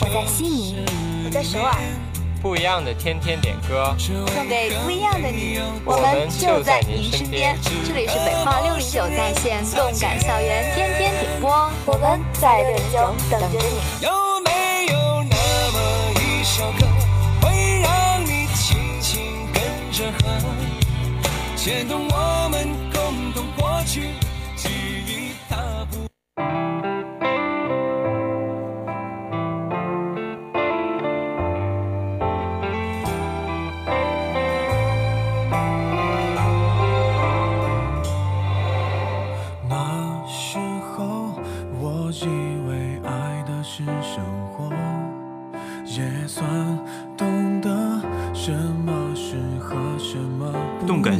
我在悉尼，我在首尔。不一样的天天点歌，送给不一样的你。我们就在您身边。这里是北化六零九在线动感校园天天点播，我们在六零九等着你。有没有那么一首歌，会让你轻轻跟着和，牵动我们共同过去，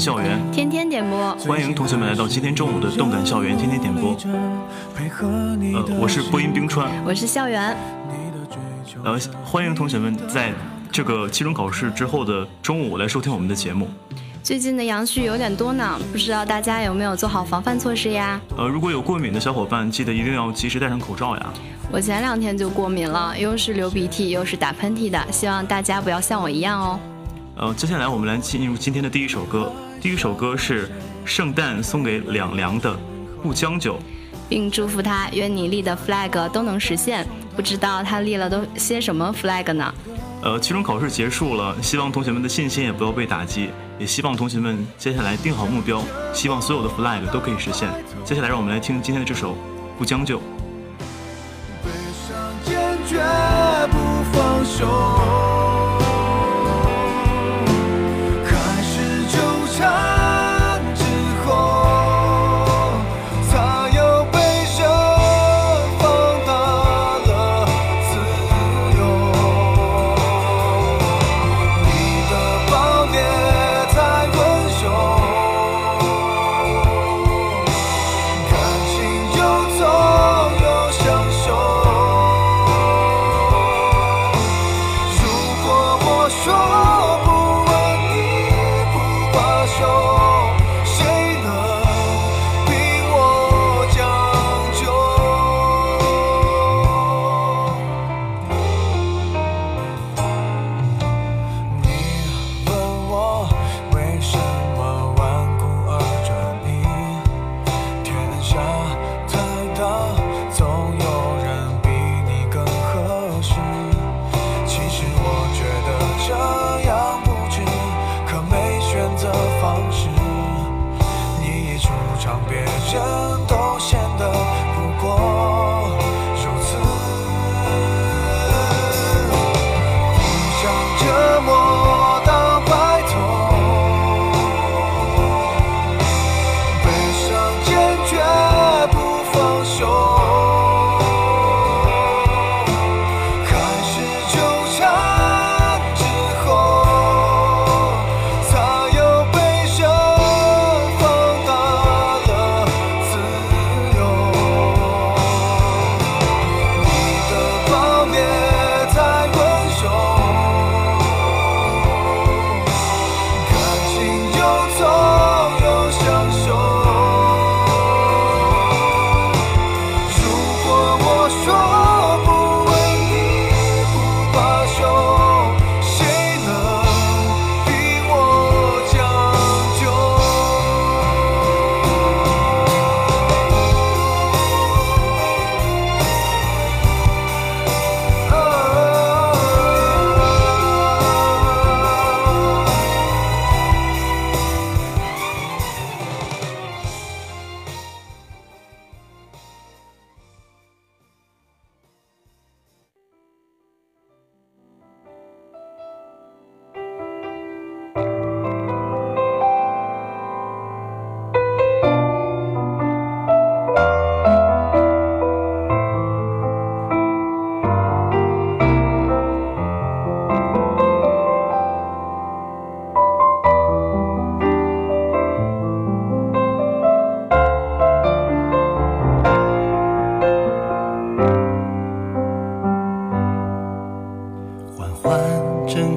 校园天天点播，欢迎同学们来到今天中午的动感校园天天点播。呃，我是播音冰川，我是校园。呃，欢迎同学们在这个期中考试之后的中午来收听我们的节目。最近的阳絮有点多呢，不知道大家有没有做好防范措施呀？呃，如果有过敏的小伙伴，记得一定要及时戴上口罩呀。我前两天就过敏了，又是流鼻涕又是打喷嚏的，希望大家不要像我一样哦。呃，接下来我们来进入今天的第一首歌，第一首歌是圣诞送给两良的《不将就》，并祝福他愿你立的 flag 都能实现。不知道他立了都些什么 flag 呢？呃，期中考试结束了，希望同学们的信心也不要被打击，也希望同学们接下来定好目标，希望所有的 flag 都可以实现。接下来让我们来听今天的这首《不将就》。悲伤坚决不放手，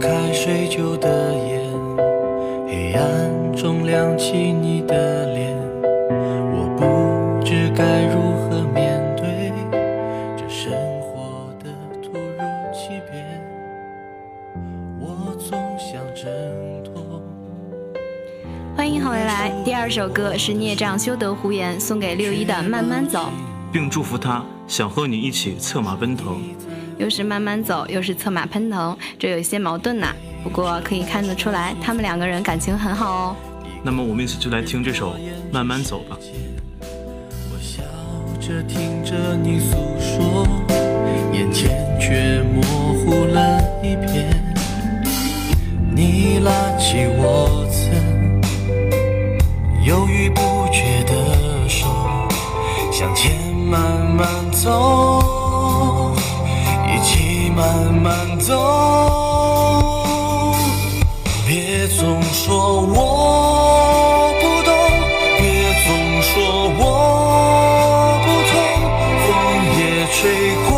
开睡旧的眼，黑暗中亮起你的脸，我不知该如何面对这生活的突如其变，我总想挣脱。欢迎回来，第二首歌是孽障修得胡言送给六一的《慢慢走》，并祝福他想和你一起策马奔腾。又是慢慢走，又是策马奔腾，这有一些矛盾呐。不过可以看得出来，他们两个人感情很好哦。那么我们一起就来听这首《慢慢走》吧。我笑着听着你诉说，眼前却模糊了一片。你拉起我曾犹豫不决的手，向前慢慢走。慢慢走，别总说我不懂，别总说我不痛。风也吹过，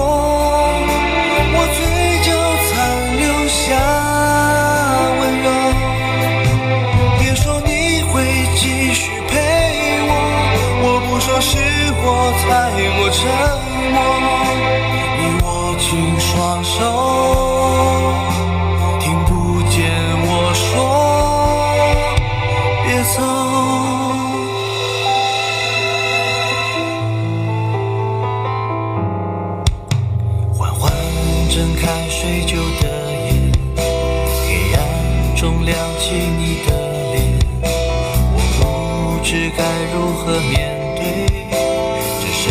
我嘴角残留下温柔。别说你会继续陪我，我不说是我太过沉该如何面对这生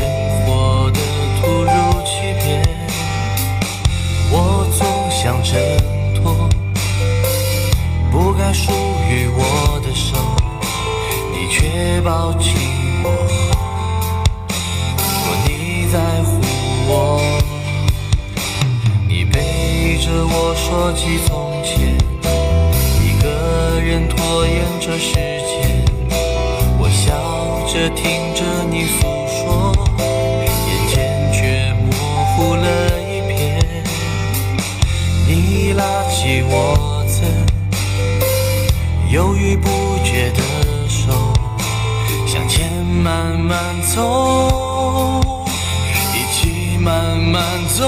活的突如其变？我总想。挣脱，不该属于我的手，你却抱紧我。若你在乎我，你背着我说起从前，一个人拖延着时间，着听着你诉说。眼前却模糊了一片。你拉起我曾犹豫不决的手，向前慢慢走，一起慢慢走。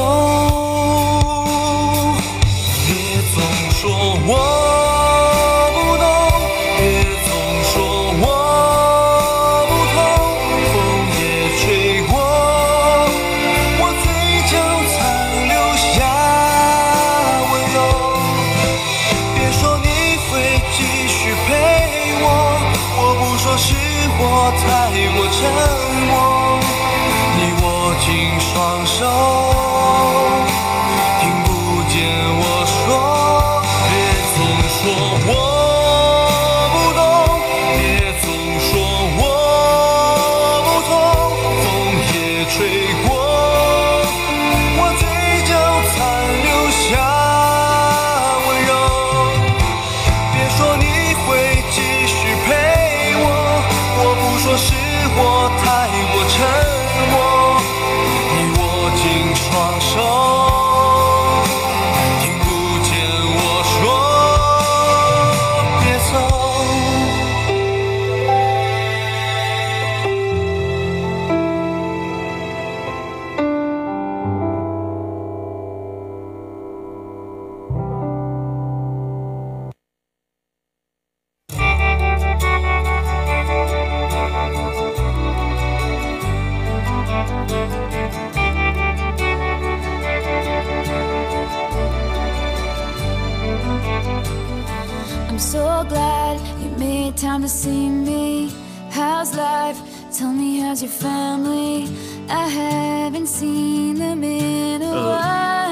别总说我。紧双手。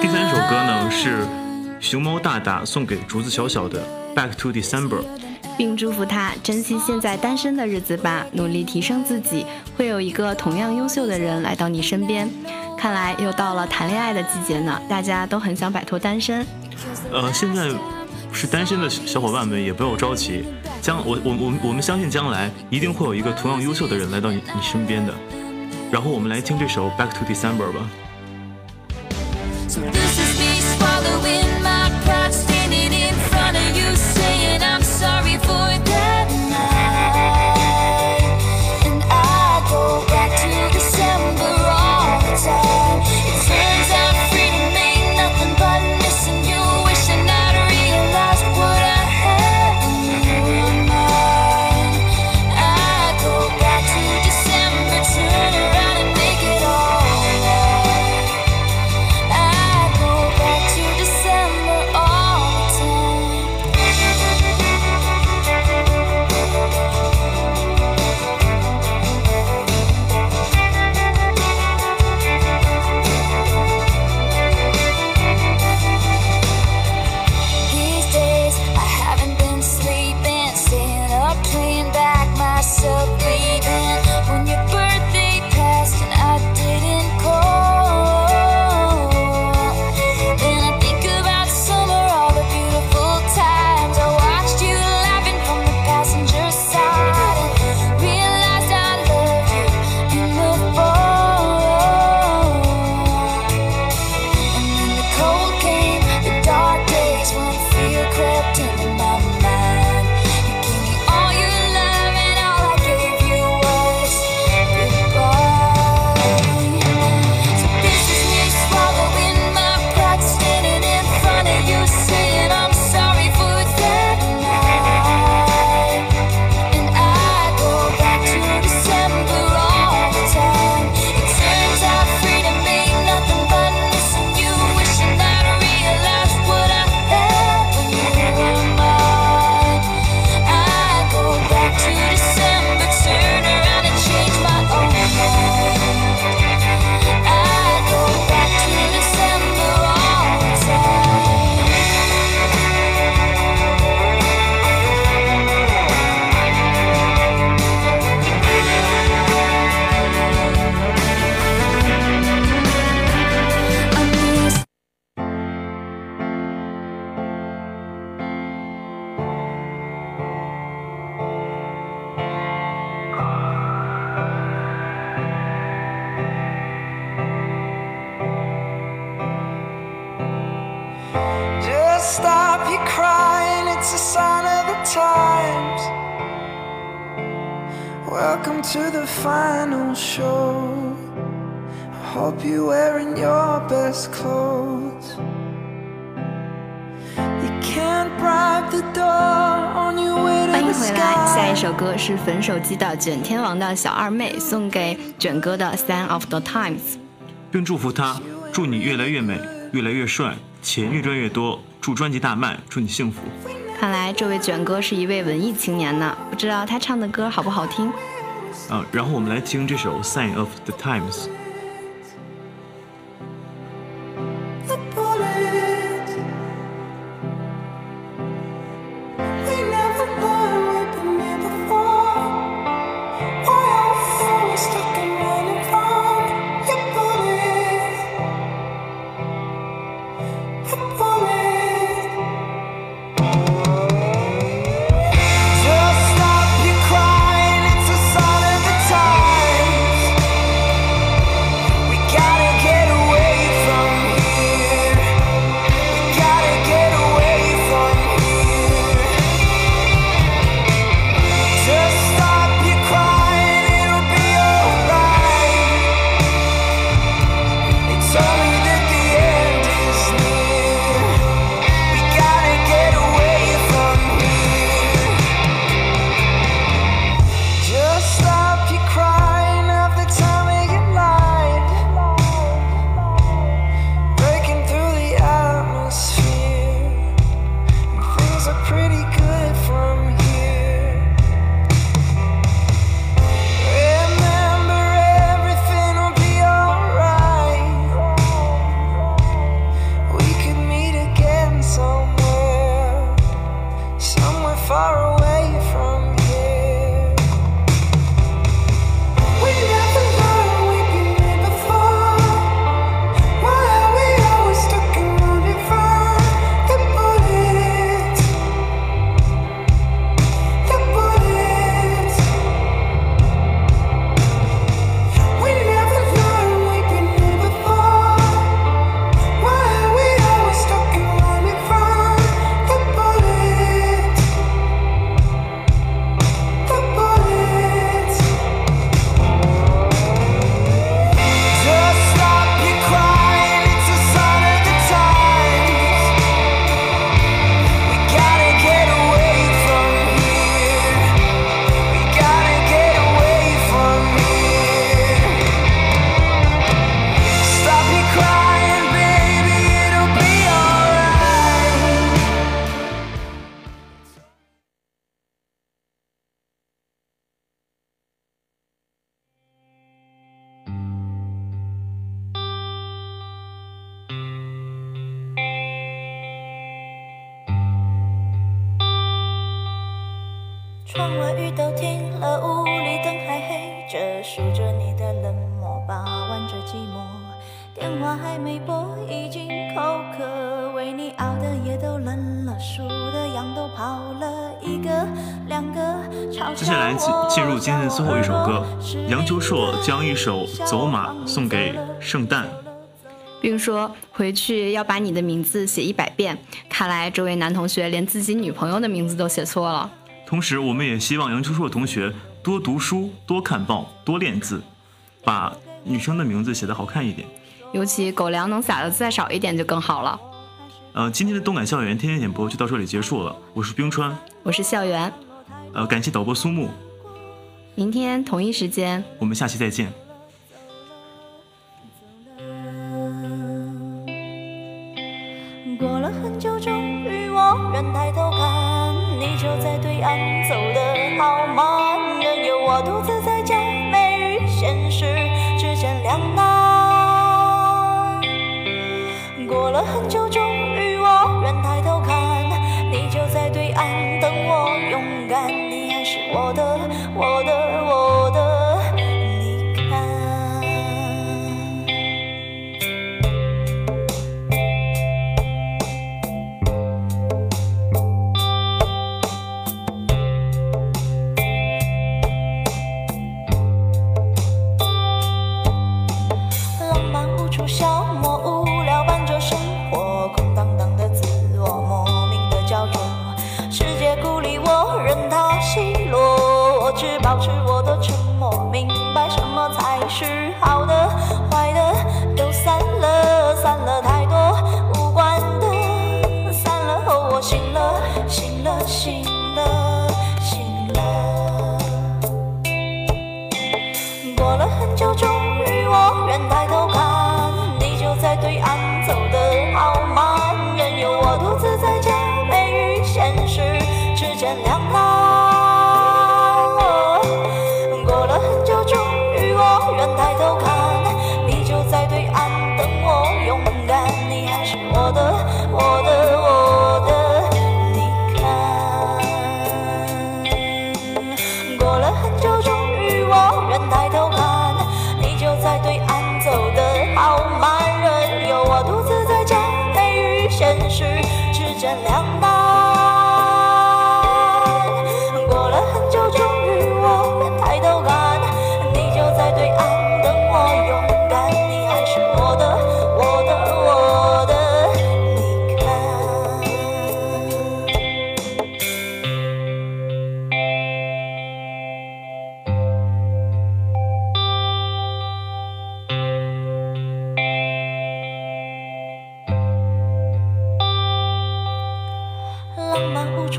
第三首歌呢是熊猫大大送给竹子小小的《Back to December》，并祝福他珍惜现在单身的日子吧，努力提升自己，会有一个同样优秀的人来到你身边。看来又到了谈恋爱的季节呢，大家都很想摆脱单身。呃，现在是单身的小伙伴们也不要着急，将我我我我们相信将来一定会有一个同样优秀的人来到你你身边的。然后我们来听这首《Back to December》吧。So this is Welcome to the final show. I hope you're wearing your best clothes. You can't bribe the door on your way to 欢迎 the 回来，下一首歌是粉手机的卷天王的小二妹送给卷哥的《Sign of the Times》。并祝福他，祝你越来越美，越来越帅，钱越赚越多，祝专辑大卖，祝你幸福。看来这位卷哥是一位文艺青年呢，不知道他唱的歌好不好听？啊，然后我们来听这首《Sign of the Times》。 窗外雨都停了，屋里灯还黑着，数着你的冷漠，把玩着寂寞。电话还没拨，已经口渴，为你熬的夜都冷了，数的羊都跑了，一个两个，嘲接下来进进入今天的最后一首歌，杨秋硕将一首《走马》送给圣诞。并说回去要把你的名字写一百遍。看来这位男同学连自己女朋友的名字都写错了。同时，我们也希望杨秋硕同学多读书、多看报、多练字，把女生的名字写得好看一点。尤其狗粮能撒的再少一点就更好了。呃，今天的动感校园天天点播就到这里结束了。我是冰川，我是校园。呃，感谢导播苏木。明天同一时间，我们下期再见。在对岸走得好慢任由我独自在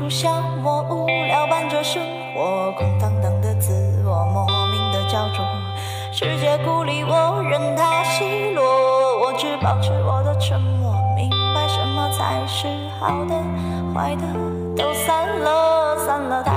就像我无聊伴着生活，空荡荡的自我，莫名的焦灼，世界孤立我，任他奚落，我只保持我的沉默，明白什么才是好的，坏的都散了。散了。